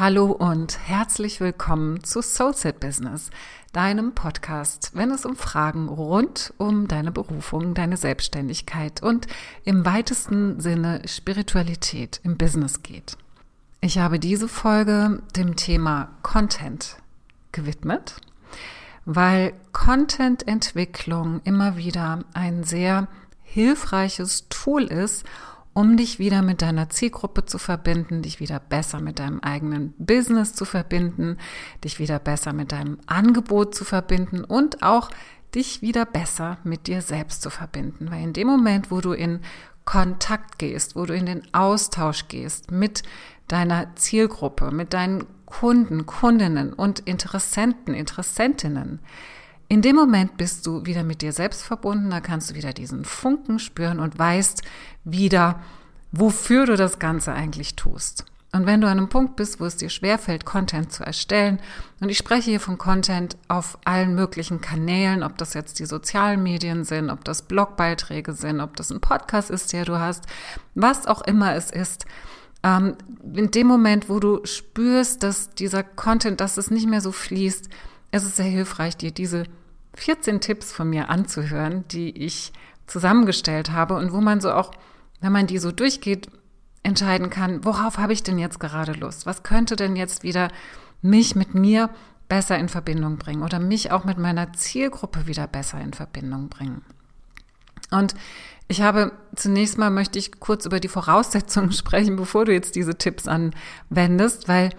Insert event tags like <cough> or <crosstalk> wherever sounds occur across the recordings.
Hallo und herzlich willkommen zu Soulset Business, deinem Podcast, wenn es um Fragen rund um deine Berufung, deine Selbstständigkeit und im weitesten Sinne Spiritualität im Business geht. Ich habe diese Folge dem Thema Content gewidmet, weil Content-Entwicklung immer wieder ein sehr hilfreiches Tool ist, um dich wieder mit deiner Zielgruppe zu verbinden, dich wieder besser mit deinem eigenen Business zu verbinden, dich wieder besser mit deinem Angebot zu verbinden und auch dich wieder besser mit dir selbst zu verbinden. Weil in dem Moment, wo du in Kontakt gehst, wo du in den Austausch gehst mit deiner Zielgruppe, mit deinen Kunden, Kundinnen und Interessenten, Interessentinnen, in dem Moment bist du wieder mit dir selbst verbunden, da kannst du wieder diesen Funken spüren und weißt wieder, wofür du das Ganze eigentlich tust. Und wenn du an einem Punkt bist, wo es dir schwerfällt, Content zu erstellen, und ich spreche hier von Content auf allen möglichen Kanälen, ob das jetzt die sozialen Medien sind, ob das Blogbeiträge sind, ob das ein Podcast ist, der du hast, was auch immer es ist, ähm, in dem Moment, wo du spürst, dass dieser Content, dass es nicht mehr so fließt, ist es sehr hilfreich, dir diese 14 Tipps von mir anzuhören, die ich zusammengestellt habe und wo man so auch, wenn man die so durchgeht, entscheiden kann, worauf habe ich denn jetzt gerade Lust? Was könnte denn jetzt wieder mich mit mir besser in Verbindung bringen oder mich auch mit meiner Zielgruppe wieder besser in Verbindung bringen? Und ich habe zunächst mal möchte ich kurz über die Voraussetzungen <laughs> sprechen, bevor du jetzt diese Tipps anwendest, weil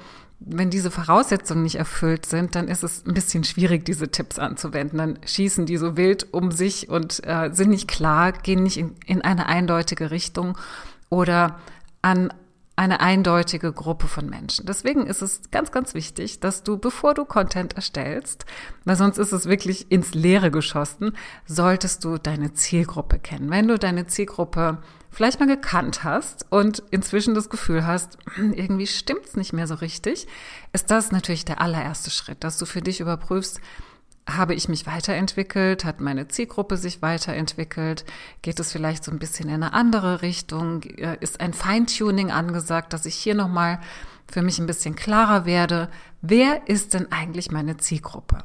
wenn diese Voraussetzungen nicht erfüllt sind, dann ist es ein bisschen schwierig, diese Tipps anzuwenden. Dann schießen die so wild um sich und äh, sind nicht klar, gehen nicht in, in eine eindeutige Richtung oder an eine eindeutige Gruppe von Menschen. Deswegen ist es ganz, ganz wichtig, dass du, bevor du Content erstellst, weil sonst ist es wirklich ins Leere geschossen, solltest du deine Zielgruppe kennen. Wenn du deine Zielgruppe vielleicht mal gekannt hast und inzwischen das Gefühl hast, <clears throat> irgendwie stimmt's nicht mehr so richtig, ist das natürlich der allererste Schritt, dass du für dich überprüfst, habe ich mich weiterentwickelt? Hat meine Zielgruppe sich weiterentwickelt? Geht es vielleicht so ein bisschen in eine andere Richtung? Äh, ist ein Feintuning angesagt, dass ich hier nochmal für mich ein bisschen klarer werde? Wer ist denn eigentlich meine Zielgruppe?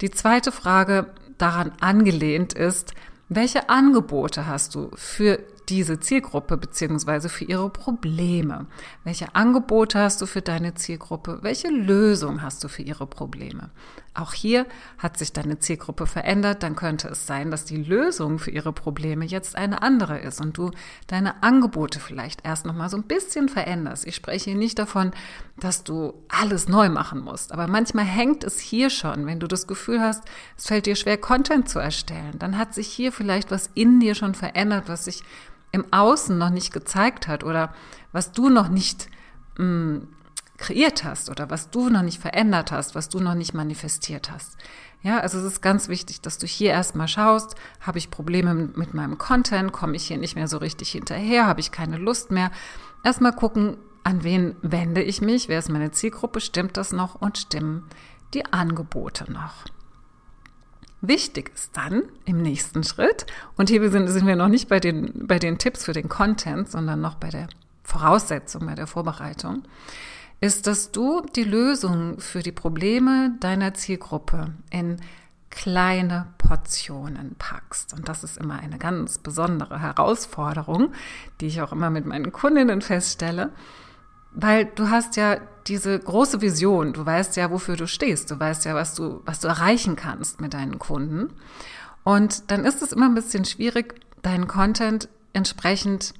Die zweite Frage daran angelehnt ist, welche Angebote hast du für diese Zielgruppe beziehungsweise für ihre Probleme? Welche Angebote hast du für deine Zielgruppe? Welche Lösung hast du für ihre Probleme? Auch hier hat sich deine Zielgruppe verändert, dann könnte es sein, dass die Lösung für ihre Probleme jetzt eine andere ist und du deine Angebote vielleicht erst noch mal so ein bisschen veränderst. Ich spreche hier nicht davon, dass du alles neu machen musst, aber manchmal hängt es hier schon, wenn du das Gefühl hast, es fällt dir schwer Content zu erstellen, dann hat sich hier vielleicht was in dir schon verändert, was sich im Außen noch nicht gezeigt hat oder was du noch nicht mh, mm, kreiert hast oder was du noch nicht verändert hast, was du noch nicht manifestiert hast. Ja, also es ist ganz wichtig, dass du hier erstmal schaust, habe ich Probleme mit meinem Content, komme ich hier nicht mehr so richtig hinterher, habe ich keine Lust mehr. Erstmal gucken, an wen wende ich mich, wer ist meine Zielgruppe, stimmt das noch und stimmen die Angebote noch. Wichtig ist dann im nächsten Schritt, und hier sind, sind wir noch nicht bei den, bei den Tipps für den Content, sondern noch bei der Voraussetzung, bei der Vorbereitung, ist, dass du die Lösung für die Probleme deiner Zielgruppe in kleine Portionen packst. Und das ist immer eine ganz besondere Herausforderung, die ich auch immer mit meinen Kundinnen feststelle, weil du hast ja diese große Vision, du weißt ja, wofür du stehst, du weißt ja, was du, was du erreichen kannst mit deinen Kunden. Und dann ist es immer ein bisschen schwierig, deinen Content entsprechend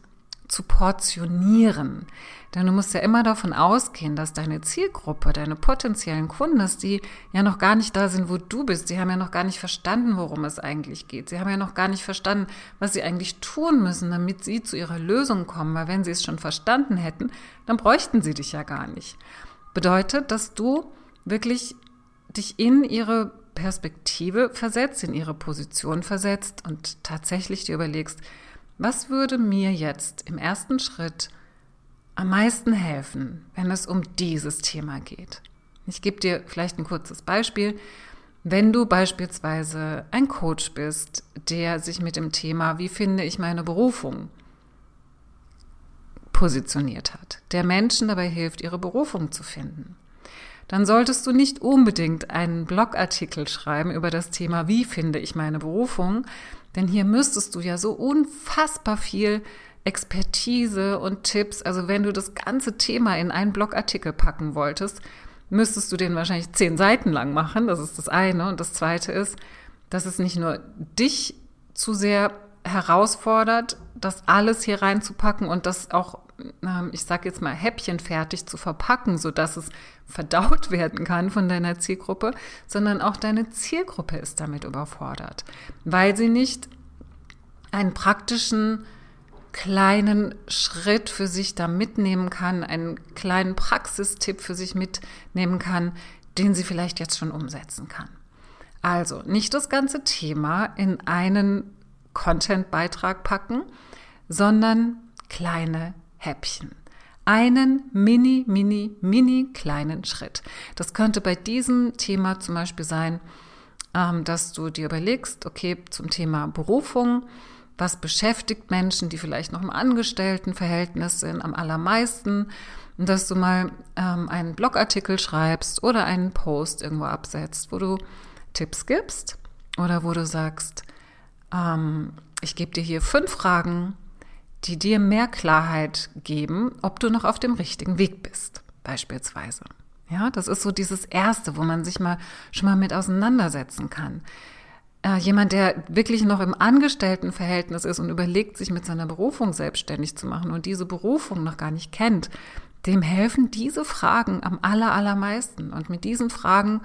zu portionieren. Denn du musst ja immer davon ausgehen, dass deine Zielgruppe, deine potenziellen Kunden, dass die ja noch gar nicht da sind, wo du bist. Die haben ja noch gar nicht verstanden, worum es eigentlich geht. Sie haben ja noch gar nicht verstanden, was sie eigentlich tun müssen, damit sie zu ihrer Lösung kommen. Weil wenn sie es schon verstanden hätten, dann bräuchten sie dich ja gar nicht. Bedeutet, dass du wirklich dich in ihre Perspektive versetzt, in ihre Position versetzt und tatsächlich dir überlegst, was würde mir jetzt im ersten Schritt am meisten helfen, wenn es um dieses Thema geht? Ich gebe dir vielleicht ein kurzes Beispiel. Wenn du beispielsweise ein Coach bist, der sich mit dem Thema, wie finde ich meine Berufung, positioniert hat, der Menschen dabei hilft, ihre Berufung zu finden, dann solltest du nicht unbedingt einen Blogartikel schreiben über das Thema, wie finde ich meine Berufung, denn hier müsstest du ja so unfassbar viel Expertise und Tipps, also wenn du das ganze Thema in einen Blogartikel packen wolltest, müsstest du den wahrscheinlich zehn Seiten lang machen. Das ist das eine. Und das zweite ist, dass es nicht nur dich zu sehr herausfordert, das alles hier reinzupacken und das auch, ich sage jetzt mal, häppchenfertig zu verpacken, sodass es verdaut werden kann von deiner Zielgruppe, sondern auch deine Zielgruppe ist damit überfordert, weil sie nicht einen praktischen kleinen Schritt für sich da mitnehmen kann, einen kleinen Praxistipp für sich mitnehmen kann, den sie vielleicht jetzt schon umsetzen kann. Also nicht das ganze Thema in einen Content-Beitrag packen, sondern kleine Häppchen. Einen mini, mini, mini kleinen Schritt. Das könnte bei diesem Thema zum Beispiel sein, ähm, dass du dir überlegst, okay, zum Thema Berufung, was beschäftigt Menschen, die vielleicht noch im Angestelltenverhältnis sind, am allermeisten, dass du mal ähm, einen Blogartikel schreibst oder einen Post irgendwo absetzt, wo du Tipps gibst oder wo du sagst, ähm, ich gebe dir hier fünf Fragen, die dir mehr Klarheit geben, ob du noch auf dem richtigen Weg bist, beispielsweise. Ja, das ist so dieses Erste, wo man sich mal schon mal mit auseinandersetzen kann äh, jemand, der wirklich noch im Angestelltenverhältnis ist und überlegt, sich mit seiner Berufung selbstständig zu machen und diese Berufung noch gar nicht kennt, dem helfen diese Fragen am aller, allermeisten. Und mit diesen Fragen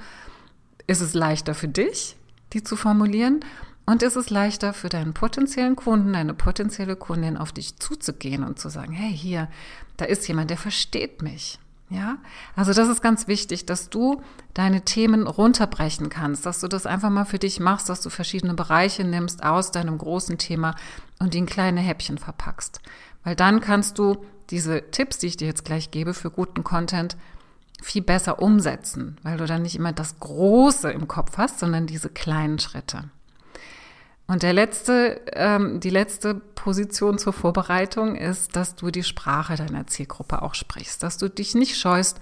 ist es leichter für dich, die zu formulieren und ist es leichter für deinen potenziellen Kunden, deine potenzielle Kundin auf dich zuzugehen und zu sagen, hey, hier, da ist jemand, der versteht mich. Ja, also das ist ganz wichtig, dass du deine Themen runterbrechen kannst, dass du das einfach mal für dich machst, dass du verschiedene Bereiche nimmst aus deinem großen Thema und die in kleine Häppchen verpackst. Weil dann kannst du diese Tipps, die ich dir jetzt gleich gebe für guten Content, viel besser umsetzen, weil du dann nicht immer das Große im Kopf hast, sondern diese kleinen Schritte. Und der letzte, ähm, die letzte Position zur Vorbereitung ist, dass du die Sprache deiner Zielgruppe auch sprichst, dass du dich nicht scheust,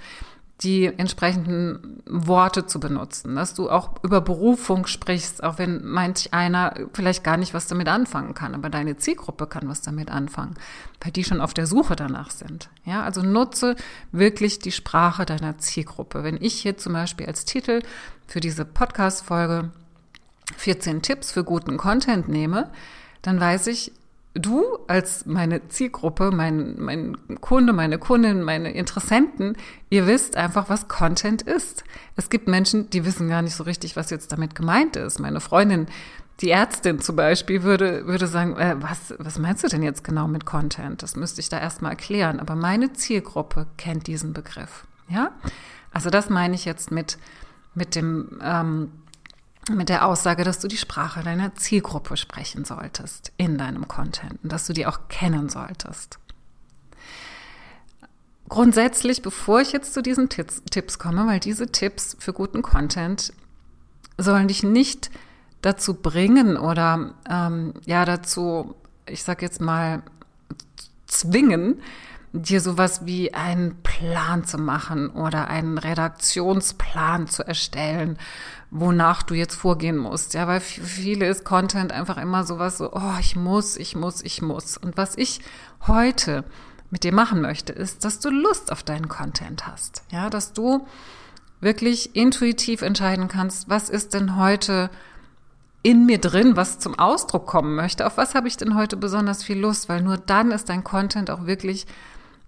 die entsprechenden Worte zu benutzen, dass du auch über Berufung sprichst, auch wenn manch einer vielleicht gar nicht was damit anfangen kann, aber deine Zielgruppe kann was damit anfangen, weil die schon auf der Suche danach sind. Ja, also nutze wirklich die Sprache deiner Zielgruppe. Wenn ich hier zum Beispiel als Titel für diese Podcast-Folge 14 Tipps für guten Content nehme, dann weiß ich, du als meine Zielgruppe, mein, mein Kunde, meine Kundin, meine Interessenten, ihr wisst einfach, was Content ist. Es gibt Menschen, die wissen gar nicht so richtig, was jetzt damit gemeint ist. Meine Freundin, die Ärztin zum Beispiel, würde, würde sagen, äh, was, was meinst du denn jetzt genau mit Content? Das müsste ich da erstmal erklären. Aber meine Zielgruppe kennt diesen Begriff. Ja? Also das meine ich jetzt mit, mit dem, ähm, mit der Aussage, dass du die Sprache deiner Zielgruppe sprechen solltest in deinem Content und dass du die auch kennen solltest. Grundsätzlich, bevor ich jetzt zu diesen Tipps komme, weil diese Tipps für guten Content sollen dich nicht dazu bringen oder ähm, ja dazu, ich sag jetzt mal, zwingen, dir sowas wie einen Plan zu machen oder einen Redaktionsplan zu erstellen, wonach du jetzt vorgehen musst. Ja, weil für viele ist Content einfach immer sowas so, oh, ich muss, ich muss, ich muss. Und was ich heute mit dir machen möchte, ist, dass du Lust auf deinen Content hast. Ja, dass du wirklich intuitiv entscheiden kannst, was ist denn heute in mir drin, was zum Ausdruck kommen möchte. Auf was habe ich denn heute besonders viel Lust? Weil nur dann ist dein Content auch wirklich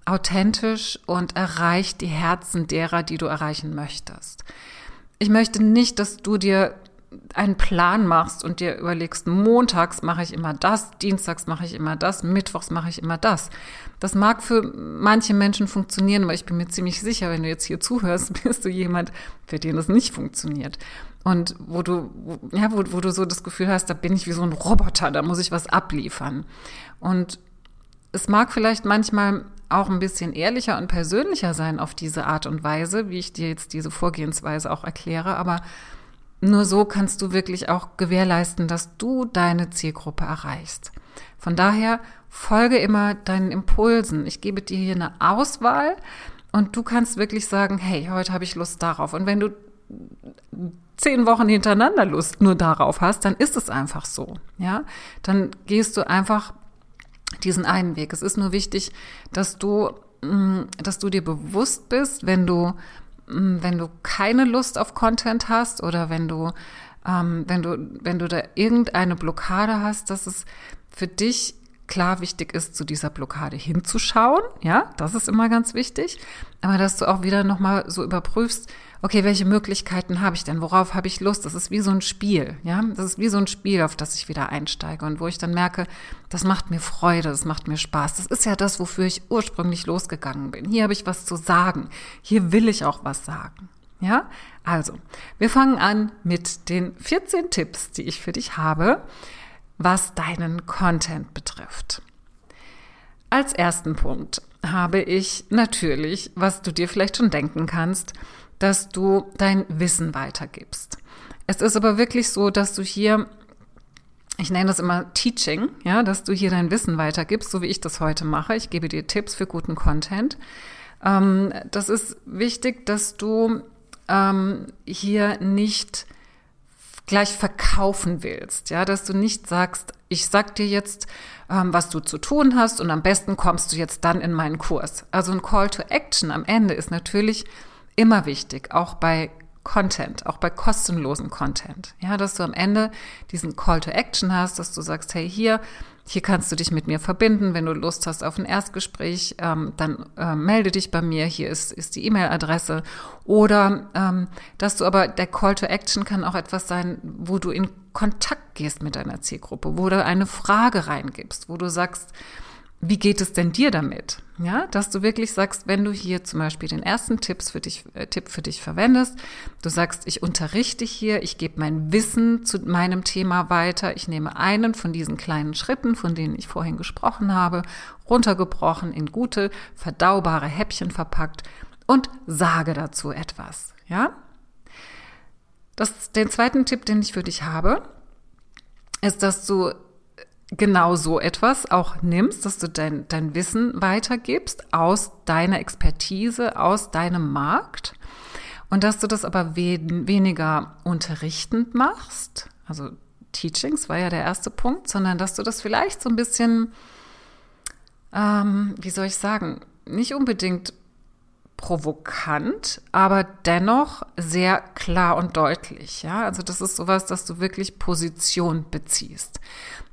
authentisch und erreicht die Herzen derer, die du erreichen möchtest. Ich möchte nicht, dass du dir einen Plan machst und dir überlegst, montags mache ich immer das, dienstags mache ich immer das, mittwochs mache ich immer das. Das mag für manche Menschen funktionieren, aber ich bin mir ziemlich sicher, wenn du jetzt hier zuhörst, <laughs> bist du jemand, für den das nicht funktioniert. Und wo du, ja, wo, wo du so das Gefühl hast, da bin ich wie so ein Roboter, da muss ich was abliefern. Und es mag vielleicht manchmal auch ein bisschen ehrlicher und persönlicher sein auf diese Art und Weise, wie ich dir jetzt diese Vorgehensweise auch erkläre. Aber nur so kannst du wirklich auch gewährleisten, dass du deine Zielgruppe erreichst. Von daher folge immer deinen Impulsen. Ich gebe dir hier eine Auswahl und du kannst wirklich sagen, hey, heute habe ich Lust darauf. Und wenn du zehn Wochen hintereinander Lust nur darauf hast, dann ist es einfach so. Ja, dann gehst du einfach diesen einen Weg. Es ist nur wichtig, dass du, mm, dass du dir bewusst bist, wenn du, mm, wenn du keine Lust auf Content hast oder wenn du, ähm, wenn du, wenn du da irgendeine Blockade hast, dass es für dich klar wichtig ist, zu dieser Blockade hinzuschauen. Ja, das ist immer ganz wichtig. Aber dass du auch wieder nochmal so überprüfst, okay, welche Möglichkeiten habe ich denn? Worauf habe ich Lust? Das ist wie so ein Spiel. Ja, das ist wie so ein Spiel, auf das ich wieder einsteige und wo ich dann merke, das macht mir Freude, das macht mir Spaß. Das ist ja das, wofür ich ursprünglich losgegangen bin. Hier habe ich was zu sagen. Hier will ich auch was sagen. Ja, also, wir fangen an mit den 14 Tipps, die ich für dich habe, was deinen Content betrifft. Als ersten Punkt habe ich natürlich, was du dir vielleicht schon denken kannst, dass du dein Wissen weitergibst. Es ist aber wirklich so, dass du hier, ich nenne das immer Teaching, ja, dass du hier dein Wissen weitergibst, so wie ich das heute mache. Ich gebe dir Tipps für guten Content. Ähm, das ist wichtig, dass du ähm, hier nicht gleich verkaufen willst, ja, dass du nicht sagst, ich sag dir jetzt, ähm, was du zu tun hast und am besten kommst du jetzt dann in meinen Kurs. Also ein Call to Action am Ende ist natürlich immer wichtig, auch bei Content, auch bei kostenlosen Content. Ja, dass du am Ende diesen Call to Action hast, dass du sagst, hey, hier, hier kannst du dich mit mir verbinden. Wenn du Lust hast auf ein Erstgespräch, ähm, dann äh, melde dich bei mir. Hier ist, ist die E-Mail-Adresse. Oder ähm, dass du aber, der Call to Action kann auch etwas sein, wo du in Kontakt gehst mit deiner Zielgruppe, wo du eine Frage reingibst, wo du sagst, wie geht es denn dir damit? Ja, dass du wirklich sagst, wenn du hier zum Beispiel den ersten Tipps für dich, äh, Tipp für dich verwendest, du sagst, ich unterrichte hier, ich gebe mein Wissen zu meinem Thema weiter, ich nehme einen von diesen kleinen Schritten, von denen ich vorhin gesprochen habe, runtergebrochen, in gute, verdaubare Häppchen verpackt und sage dazu etwas. Ja? Das, den zweiten Tipp, den ich für dich habe, ist, dass du genau so etwas auch nimmst, dass du dein, dein Wissen weitergibst aus deiner Expertise, aus deinem Markt und dass du das aber we weniger unterrichtend machst, also Teachings war ja der erste Punkt, sondern dass du das vielleicht so ein bisschen, ähm, wie soll ich sagen, nicht unbedingt provokant, aber dennoch sehr klar und deutlich. Ja, also das ist sowas, dass du wirklich Position beziehst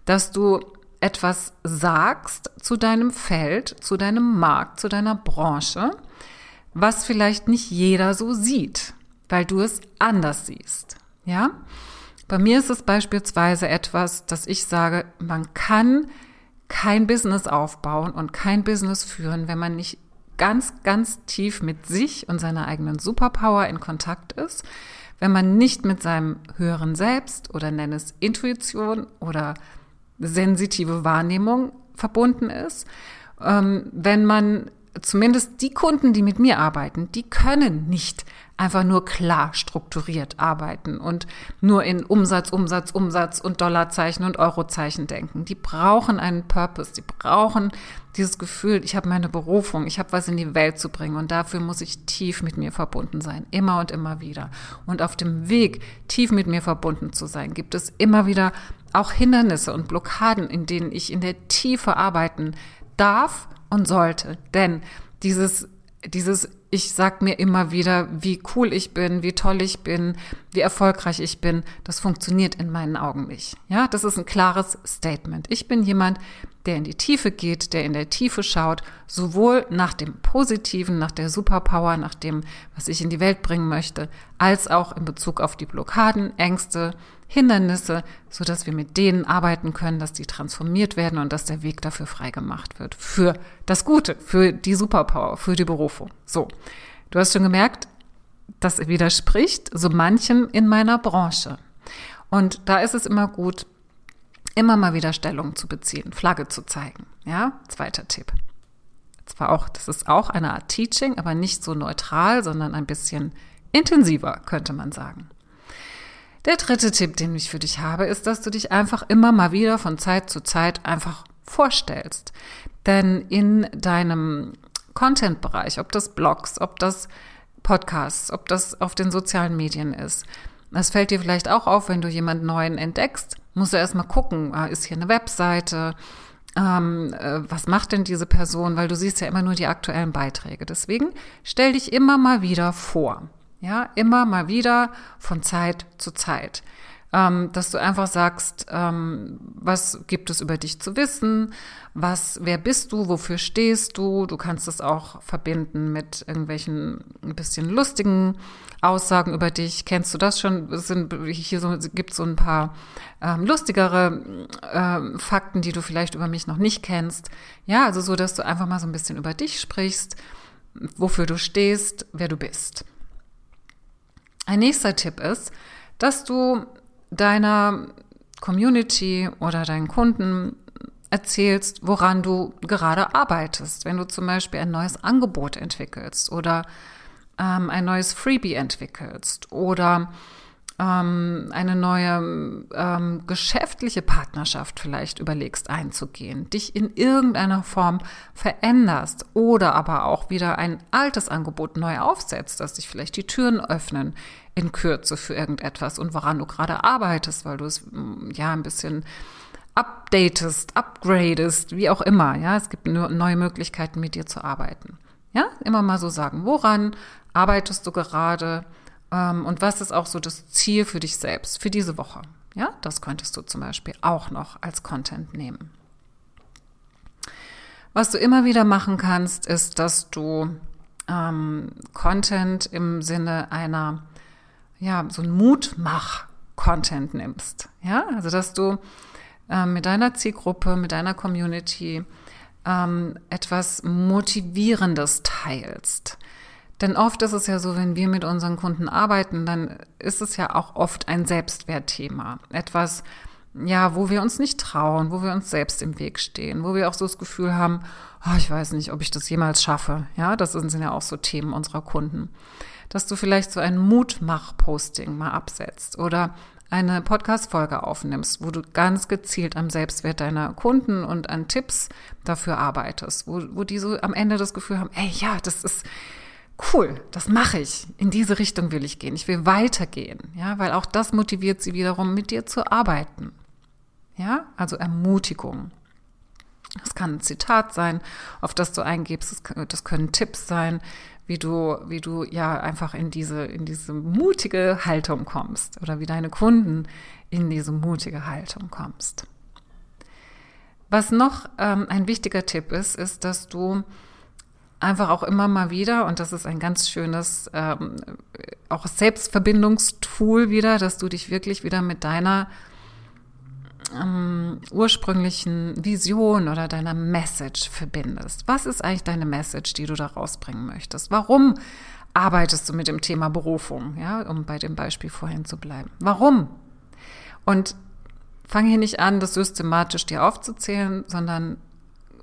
dass du etwas sagst zu deinem Feld, zu deinem Markt, zu deiner Branche, was vielleicht nicht jeder so sieht, weil du es anders siehst. Ja? Bei mir ist es beispielsweise etwas, dass ich sage, man kann kein Business aufbauen und kein Business führen, wenn man nicht ganz, ganz tief mit sich und seiner eigenen Superpower in Kontakt ist, wenn man nicht mit seinem höheren Selbst oder nenne es Intuition oder sensitive Wahrnehmung verbunden ist. Ähm, wenn man zumindest die Kunden, die mit mir arbeiten, die können nicht einfach nur klar strukturiert arbeiten und nur in Umsatz, Umsatz, Umsatz und Dollarzeichen und Eurozeichen denken. Die brauchen einen Purpose, die brauchen dieses Gefühl, ich habe meine Berufung, ich habe was in die Welt zu bringen und dafür muss ich tief mit mir verbunden sein, immer und immer wieder. Und auf dem Weg, tief mit mir verbunden zu sein, gibt es immer wieder auch Hindernisse und Blockaden, in denen ich in der Tiefe arbeiten darf und sollte. Denn dieses, dieses, ich sag mir immer wieder, wie cool ich bin, wie toll ich bin, wie erfolgreich ich bin, das funktioniert in meinen Augen nicht. Ja, das ist ein klares Statement. Ich bin jemand, der in die Tiefe geht, der in der Tiefe schaut, sowohl nach dem Positiven, nach der Superpower, nach dem, was ich in die Welt bringen möchte, als auch in Bezug auf die Blockaden, Ängste, Hindernisse, so dass wir mit denen arbeiten können, dass die transformiert werden und dass der Weg dafür frei gemacht wird. Für das Gute, für die Superpower, für die Berufung. So. Du hast schon gemerkt, das widerspricht so manchem in meiner Branche. Und da ist es immer gut, immer mal wieder Stellung zu beziehen, Flagge zu zeigen. Ja, zweiter Tipp. Zwar auch, das ist auch eine Art Teaching, aber nicht so neutral, sondern ein bisschen intensiver, könnte man sagen. Der dritte Tipp, den ich für dich habe, ist, dass du dich einfach immer mal wieder von Zeit zu Zeit einfach vorstellst. Denn in deinem Content-Bereich, ob das Blogs, ob das Podcasts, ob das auf den sozialen Medien ist, das fällt dir vielleicht auch auf, wenn du jemanden neuen entdeckst, musst du erstmal gucken, ah, ist hier eine Webseite, ähm, äh, was macht denn diese Person, weil du siehst ja immer nur die aktuellen Beiträge. Deswegen stell dich immer mal wieder vor. Ja, immer mal wieder von Zeit zu Zeit. Ähm, dass du einfach sagst, ähm, was gibt es über dich zu wissen, was, wer bist du, wofür stehst du. Du kannst es auch verbinden mit irgendwelchen ein bisschen lustigen Aussagen über dich. Kennst du das schon? Es sind, hier so, gibt so ein paar ähm, lustigere äh, Fakten, die du vielleicht über mich noch nicht kennst. Ja, also so, dass du einfach mal so ein bisschen über dich sprichst, wofür du stehst, wer du bist. Ein nächster Tipp ist, dass du deiner Community oder deinen Kunden erzählst, woran du gerade arbeitest. Wenn du zum Beispiel ein neues Angebot entwickelst oder ähm, ein neues Freebie entwickelst oder ähm, eine neue ähm, geschäftliche Partnerschaft vielleicht überlegst einzugehen, dich in irgendeiner Form veränderst oder aber auch wieder ein altes Angebot neu aufsetzt, dass sich vielleicht die Türen öffnen in Kürze für irgendetwas und woran du gerade arbeitest, weil du es mm, ja ein bisschen updatest, upgradest, wie auch immer. Ja, es gibt neue Möglichkeiten, mit dir zu arbeiten. Ja, immer mal so sagen, woran arbeitest du gerade und was ist auch so das Ziel für dich selbst, für diese Woche. Ja, das könntest du zum Beispiel auch noch als Content nehmen. Was du immer wieder machen kannst, ist, dass du ähm, Content im Sinne einer ja, so ein Mutmach-Content nimmst. Ja, also dass du ähm, mit deiner Zielgruppe, mit deiner Community ähm, etwas Motivierendes teilst. Denn oft ist es ja so, wenn wir mit unseren Kunden arbeiten, dann ist es ja auch oft ein Selbstwertthema. Etwas, ja, wo wir uns nicht trauen, wo wir uns selbst im Weg stehen, wo wir auch so das Gefühl haben, oh, ich weiß nicht, ob ich das jemals schaffe. Ja, das sind ja auch so Themen unserer Kunden dass du vielleicht so ein Mutmach-Posting mal absetzt oder eine Podcast-Folge aufnimmst, wo du ganz gezielt am Selbstwert deiner Kunden und an Tipps dafür arbeitest, wo, wo die so am Ende das Gefühl haben, ey, ja, das ist cool, das mache ich. In diese Richtung will ich gehen. Ich will weitergehen. Ja, weil auch das motiviert sie wiederum, mit dir zu arbeiten. Ja, also Ermutigung. Das kann ein Zitat sein, auf das du eingibst. Das, können Tipps sein, wie du, wie du ja einfach in diese, in diese mutige Haltung kommst oder wie deine Kunden in diese mutige Haltung kommst. Was noch ähm, ein wichtiger Tipp ist, ist, dass du einfach auch immer mal wieder, und das ist ein ganz schönes, ähm, auch Selbstverbindungstool wieder, dass du dich wirklich wieder mit deiner ähm, ursprünglichen Vision oder deiner Message verbindest. Was ist eigentlich deine Message, die du da rausbringen möchtest? Warum arbeitest du mit dem Thema Berufung, ja, um bei dem Beispiel vorhin zu bleiben? Warum? Und fange hier nicht an, das systematisch dir aufzuzählen, sondern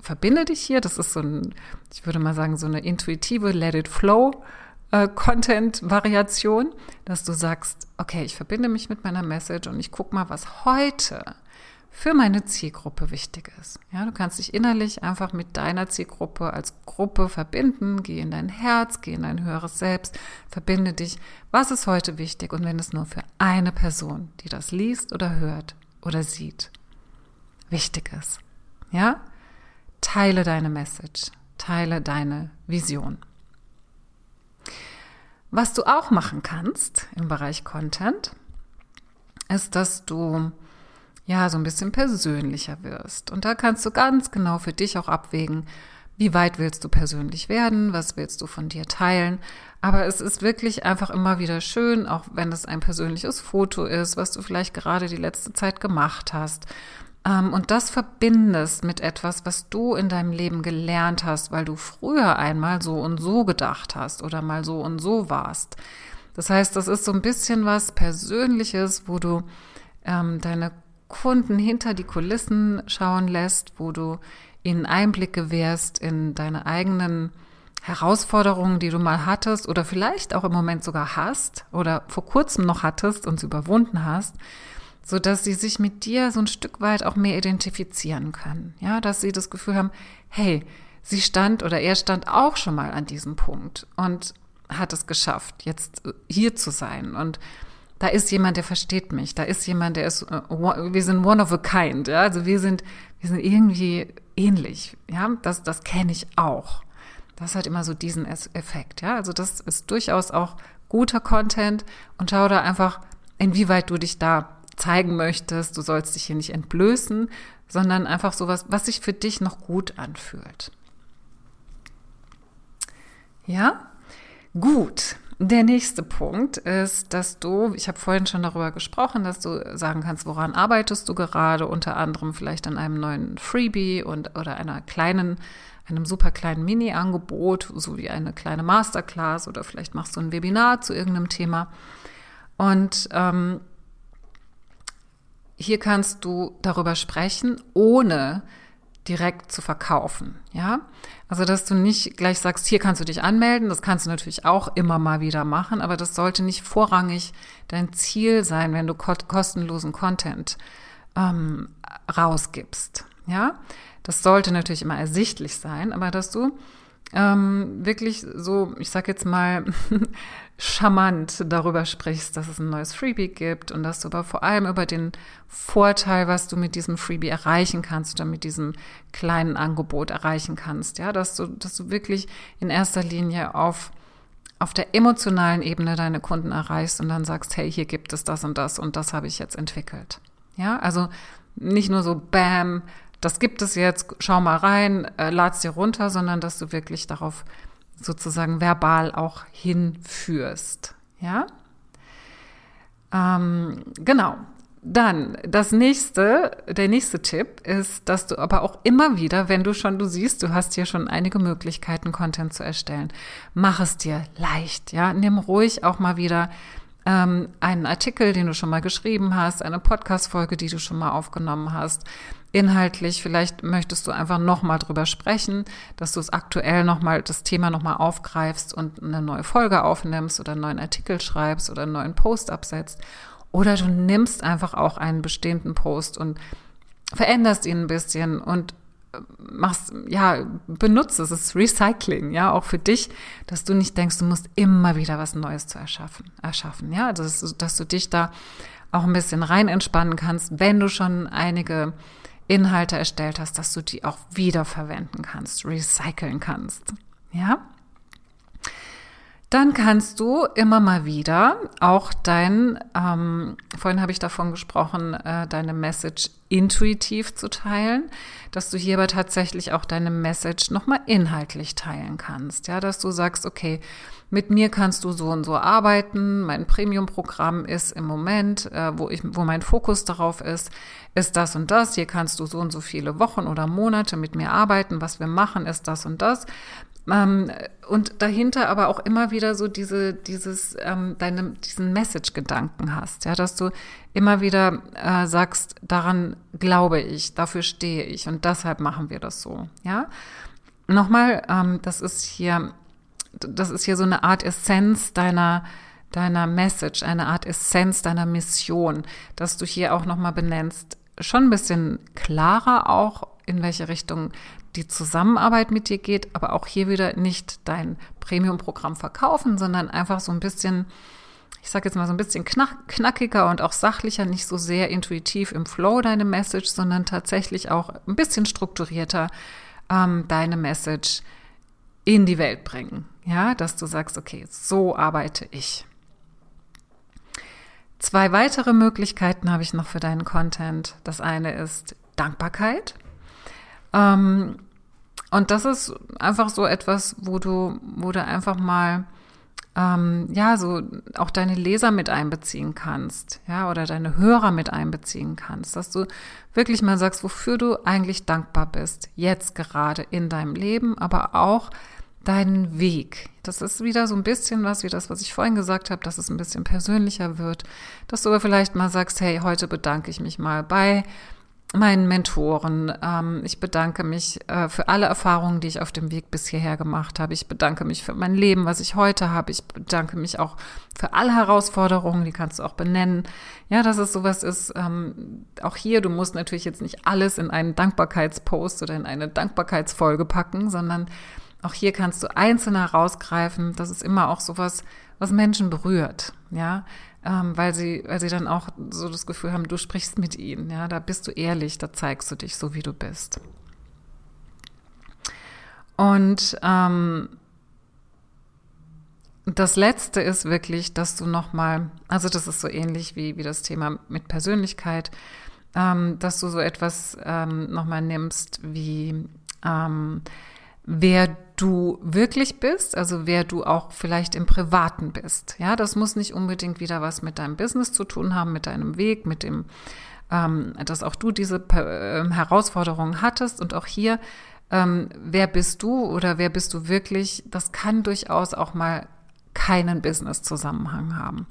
verbinde dich hier. Das ist so ein, ich würde mal sagen, so eine intuitive Let it flow äh, Content-Variation, dass du sagst, okay, ich verbinde mich mit meiner Message und ich guck mal, was heute für meine Zielgruppe wichtig ist. Ja, du kannst dich innerlich einfach mit deiner Zielgruppe als Gruppe verbinden, geh in dein Herz, geh in dein höheres Selbst, verbinde dich, was ist heute wichtig und wenn es nur für eine Person, die das liest oder hört oder sieht, wichtig ist. Ja? Teile deine Message, teile deine Vision. Was du auch machen kannst im Bereich Content, ist, dass du ja, so ein bisschen persönlicher wirst. Und da kannst du ganz genau für dich auch abwägen, wie weit willst du persönlich werden, was willst du von dir teilen. Aber es ist wirklich einfach immer wieder schön, auch wenn es ein persönliches Foto ist, was du vielleicht gerade die letzte Zeit gemacht hast. Ähm, und das verbindest mit etwas, was du in deinem Leben gelernt hast, weil du früher einmal so und so gedacht hast oder mal so und so warst. Das heißt, das ist so ein bisschen was Persönliches, wo du ähm, deine Kunden hinter die Kulissen schauen lässt, wo du ihnen Einblick gewährst in deine eigenen Herausforderungen, die du mal hattest oder vielleicht auch im Moment sogar hast oder vor kurzem noch hattest und sie überwunden hast, so dass sie sich mit dir so ein Stück weit auch mehr identifizieren können. Ja, dass sie das Gefühl haben, hey, sie stand oder er stand auch schon mal an diesem Punkt und hat es geschafft, jetzt hier zu sein und da ist jemand, der versteht mich. Da ist jemand, der ist, äh, wir sind one of a kind. Ja? Also wir sind, wir sind irgendwie ähnlich. Ja, das, das kenne ich auch. Das hat immer so diesen Effekt. Ja, also das ist durchaus auch guter Content und schau da einfach, inwieweit du dich da zeigen möchtest. Du sollst dich hier nicht entblößen, sondern einfach sowas, was sich für dich noch gut anfühlt. Ja, gut. Der nächste Punkt ist, dass du, ich habe vorhin schon darüber gesprochen, dass du sagen kannst, woran arbeitest du gerade, unter anderem vielleicht an einem neuen Freebie und oder einer kleinen, einem super kleinen Mini-Angebot, so wie eine kleine Masterclass oder vielleicht machst du ein Webinar zu irgendeinem Thema. Und ähm, hier kannst du darüber sprechen, ohne direkt zu verkaufen, ja? Also, dass du nicht gleich sagst, hier kannst du dich anmelden, das kannst du natürlich auch immer mal wieder machen, aber das sollte nicht vorrangig dein Ziel sein, wenn du kostenlosen Content ähm, rausgibst, ja? Das sollte natürlich immer ersichtlich sein, aber dass du ähm, wirklich so, ich sag jetzt mal, <laughs> charmant darüber sprichst, dass es ein neues Freebie gibt und dass du aber vor allem über den Vorteil, was du mit diesem Freebie erreichen kannst oder mit diesem kleinen Angebot erreichen kannst, ja, dass du, dass du wirklich in erster Linie auf auf der emotionalen Ebene deine Kunden erreichst und dann sagst, hey, hier gibt es das und das und das habe ich jetzt entwickelt. Ja, also nicht nur so Bam, das gibt es jetzt, schau mal rein, äh, lad's dir runter, sondern dass du wirklich darauf sozusagen verbal auch hinführst. Ja? Ähm, genau. Dann das nächste, der nächste Tipp ist, dass du aber auch immer wieder, wenn du schon, du siehst, du hast hier schon einige Möglichkeiten, Content zu erstellen, mach es dir leicht, ja, nimm ruhig auch mal wieder ähm, einen Artikel, den du schon mal geschrieben hast, eine Podcast-Folge, die du schon mal aufgenommen hast, inhaltlich, vielleicht möchtest du einfach nochmal drüber sprechen, dass du es aktuell nochmal, das Thema nochmal aufgreifst und eine neue Folge aufnimmst oder einen neuen Artikel schreibst oder einen neuen Post absetzt. Oder du nimmst einfach auch einen bestehenden Post und veränderst ihn ein bisschen und machst, ja, benutzt es, ist Recycling, ja, auch für dich, dass du nicht denkst, du musst immer wieder was Neues zu erschaffen, erschaffen, ja, dass, dass du dich da auch ein bisschen rein entspannen kannst, wenn du schon einige Inhalte erstellt hast, dass du die auch wiederverwenden kannst, recyceln kannst. Ja? Dann kannst du immer mal wieder auch dein, ähm, vorhin habe ich davon gesprochen, äh, deine Message intuitiv zu teilen, dass du hierbei tatsächlich auch deine Message nochmal inhaltlich teilen kannst. Ja, dass du sagst, okay, mit mir kannst du so und so arbeiten. Mein Premium-Programm ist im Moment, äh, wo ich, wo mein Fokus darauf ist, ist das und das. Hier kannst du so und so viele Wochen oder Monate mit mir arbeiten. Was wir machen, ist das und das. Ähm, und dahinter aber auch immer wieder so diese, dieses, ähm, deine, diesen Message-Gedanken hast, ja, dass du immer wieder äh, sagst, daran glaube ich, dafür stehe ich und deshalb machen wir das so, ja. Nochmal, ähm, das ist hier, das ist hier so eine Art Essenz deiner, deiner Message, eine Art Essenz deiner Mission, dass du hier auch nochmal benennst, schon ein bisschen klarer auch, in welche Richtung die Zusammenarbeit mit dir geht, aber auch hier wieder nicht dein Premium-Programm verkaufen, sondern einfach so ein bisschen, ich sage jetzt mal so ein bisschen knack, knackiger und auch sachlicher, nicht so sehr intuitiv im Flow deine Message, sondern tatsächlich auch ein bisschen strukturierter ähm, deine Message in die Welt bringen. Ja, dass du sagst, okay, so arbeite ich. Zwei weitere Möglichkeiten habe ich noch für deinen Content. Das eine ist Dankbarkeit. Ähm, und das ist einfach so etwas, wo du, wo du einfach mal ähm, ja, so auch deine Leser mit einbeziehen kannst, ja, oder deine Hörer mit einbeziehen kannst, dass du wirklich mal sagst, wofür du eigentlich dankbar bist, jetzt gerade in deinem Leben, aber auch deinen Weg. Das ist wieder so ein bisschen was wie das, was ich vorhin gesagt habe, dass es ein bisschen persönlicher wird, dass du aber vielleicht mal sagst, hey, heute bedanke ich mich mal bei meinen Mentoren. Ähm, ich bedanke mich äh, für alle Erfahrungen, die ich auf dem Weg bis hierher gemacht habe. Ich bedanke mich für mein Leben, was ich heute habe. Ich bedanke mich auch für alle Herausforderungen, die kannst du auch benennen. Ja, dass es sowas ist. Ähm, auch hier, du musst natürlich jetzt nicht alles in einen Dankbarkeitspost oder in eine Dankbarkeitsfolge packen, sondern auch hier kannst du einzeln herausgreifen. Das ist immer auch sowas, was Menschen berührt. Ja, ähm, weil sie, weil sie dann auch so das Gefühl haben, du sprichst mit ihnen, ja, da bist du ehrlich, da zeigst du dich so, wie du bist. Und ähm, das Letzte ist wirklich, dass du nochmal, also das ist so ähnlich wie, wie das Thema mit Persönlichkeit, ähm, dass du so etwas ähm, nochmal nimmst wie ähm, wer du wirklich bist, also wer du auch vielleicht im Privaten bist. Ja, das muss nicht unbedingt wieder was mit deinem Business zu tun haben, mit deinem Weg, mit dem, ähm, dass auch du diese äh, Herausforderungen hattest und auch hier, ähm, wer bist du oder wer bist du wirklich, das kann durchaus auch mal keinen Business-Zusammenhang haben.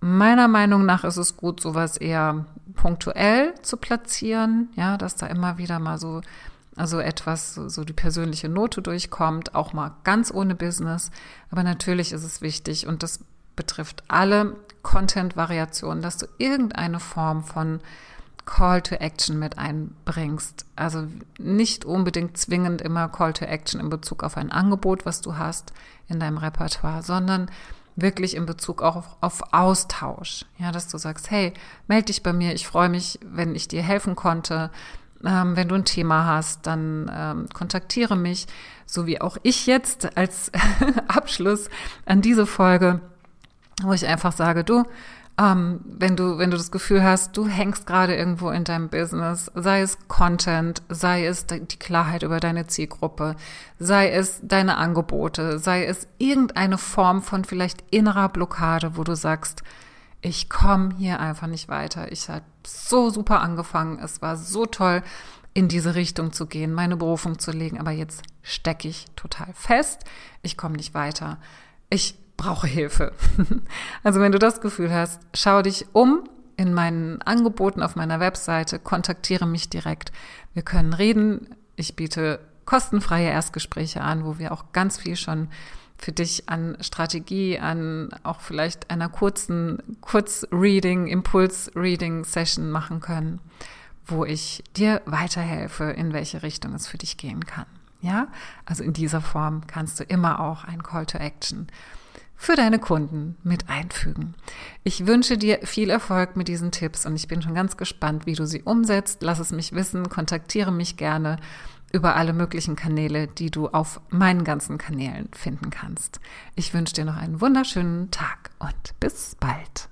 Meiner Meinung nach ist es gut, sowas eher punktuell zu platzieren, ja, dass da immer wieder mal so also etwas, so die persönliche Note durchkommt, auch mal ganz ohne Business. Aber natürlich ist es wichtig und das betrifft alle Content-Variationen, dass du irgendeine Form von Call to Action mit einbringst. Also nicht unbedingt zwingend immer Call to Action in Bezug auf ein Angebot, was du hast in deinem Repertoire, sondern wirklich in Bezug auch auf, auf, Austausch. Ja, dass du sagst, hey, melde dich bei mir, ich freue mich, wenn ich dir helfen konnte. Ähm, wenn du ein Thema hast, dann ähm, kontaktiere mich, so wie auch ich jetzt als <laughs> Abschluss an diese Folge, wo ich einfach sage, du, ähm, wenn du, wenn du das Gefühl hast, du hängst gerade irgendwo in deinem Business, sei es Content, sei es die Klarheit über deine Zielgruppe, sei es deine Angebote, sei es irgendeine Form von vielleicht innerer Blockade, wo du sagst, ich komme hier einfach nicht weiter. Ich habe so super angefangen. Es war so toll, in diese Richtung zu gehen, meine Berufung zu legen. Aber jetzt stecke ich total fest. Ich komme nicht weiter. Ich brauche Hilfe. <laughs> also wenn du das Gefühl hast, schau dich um in meinen Angeboten auf meiner Webseite, kontaktiere mich direkt. Wir können reden. Ich biete kostenfreie Erstgespräche an, wo wir auch ganz viel schon für dich an Strategie, an auch vielleicht einer kurzen Kurzreading, Impuls-Reading-Session machen können, wo ich dir weiterhelfe, in welche Richtung es für dich gehen kann. Ja, also in dieser Form kannst du immer auch ein Call to Action für deine Kunden mit einfügen. Ich wünsche dir viel Erfolg mit diesen Tipps und ich bin schon ganz gespannt, wie du sie umsetzt. Lass es mich wissen, kontaktiere mich gerne über alle möglichen Kanäle, die du auf meinen ganzen Kanälen finden kannst. Ich wünsche dir noch einen wunderschönen Tag und bis bald.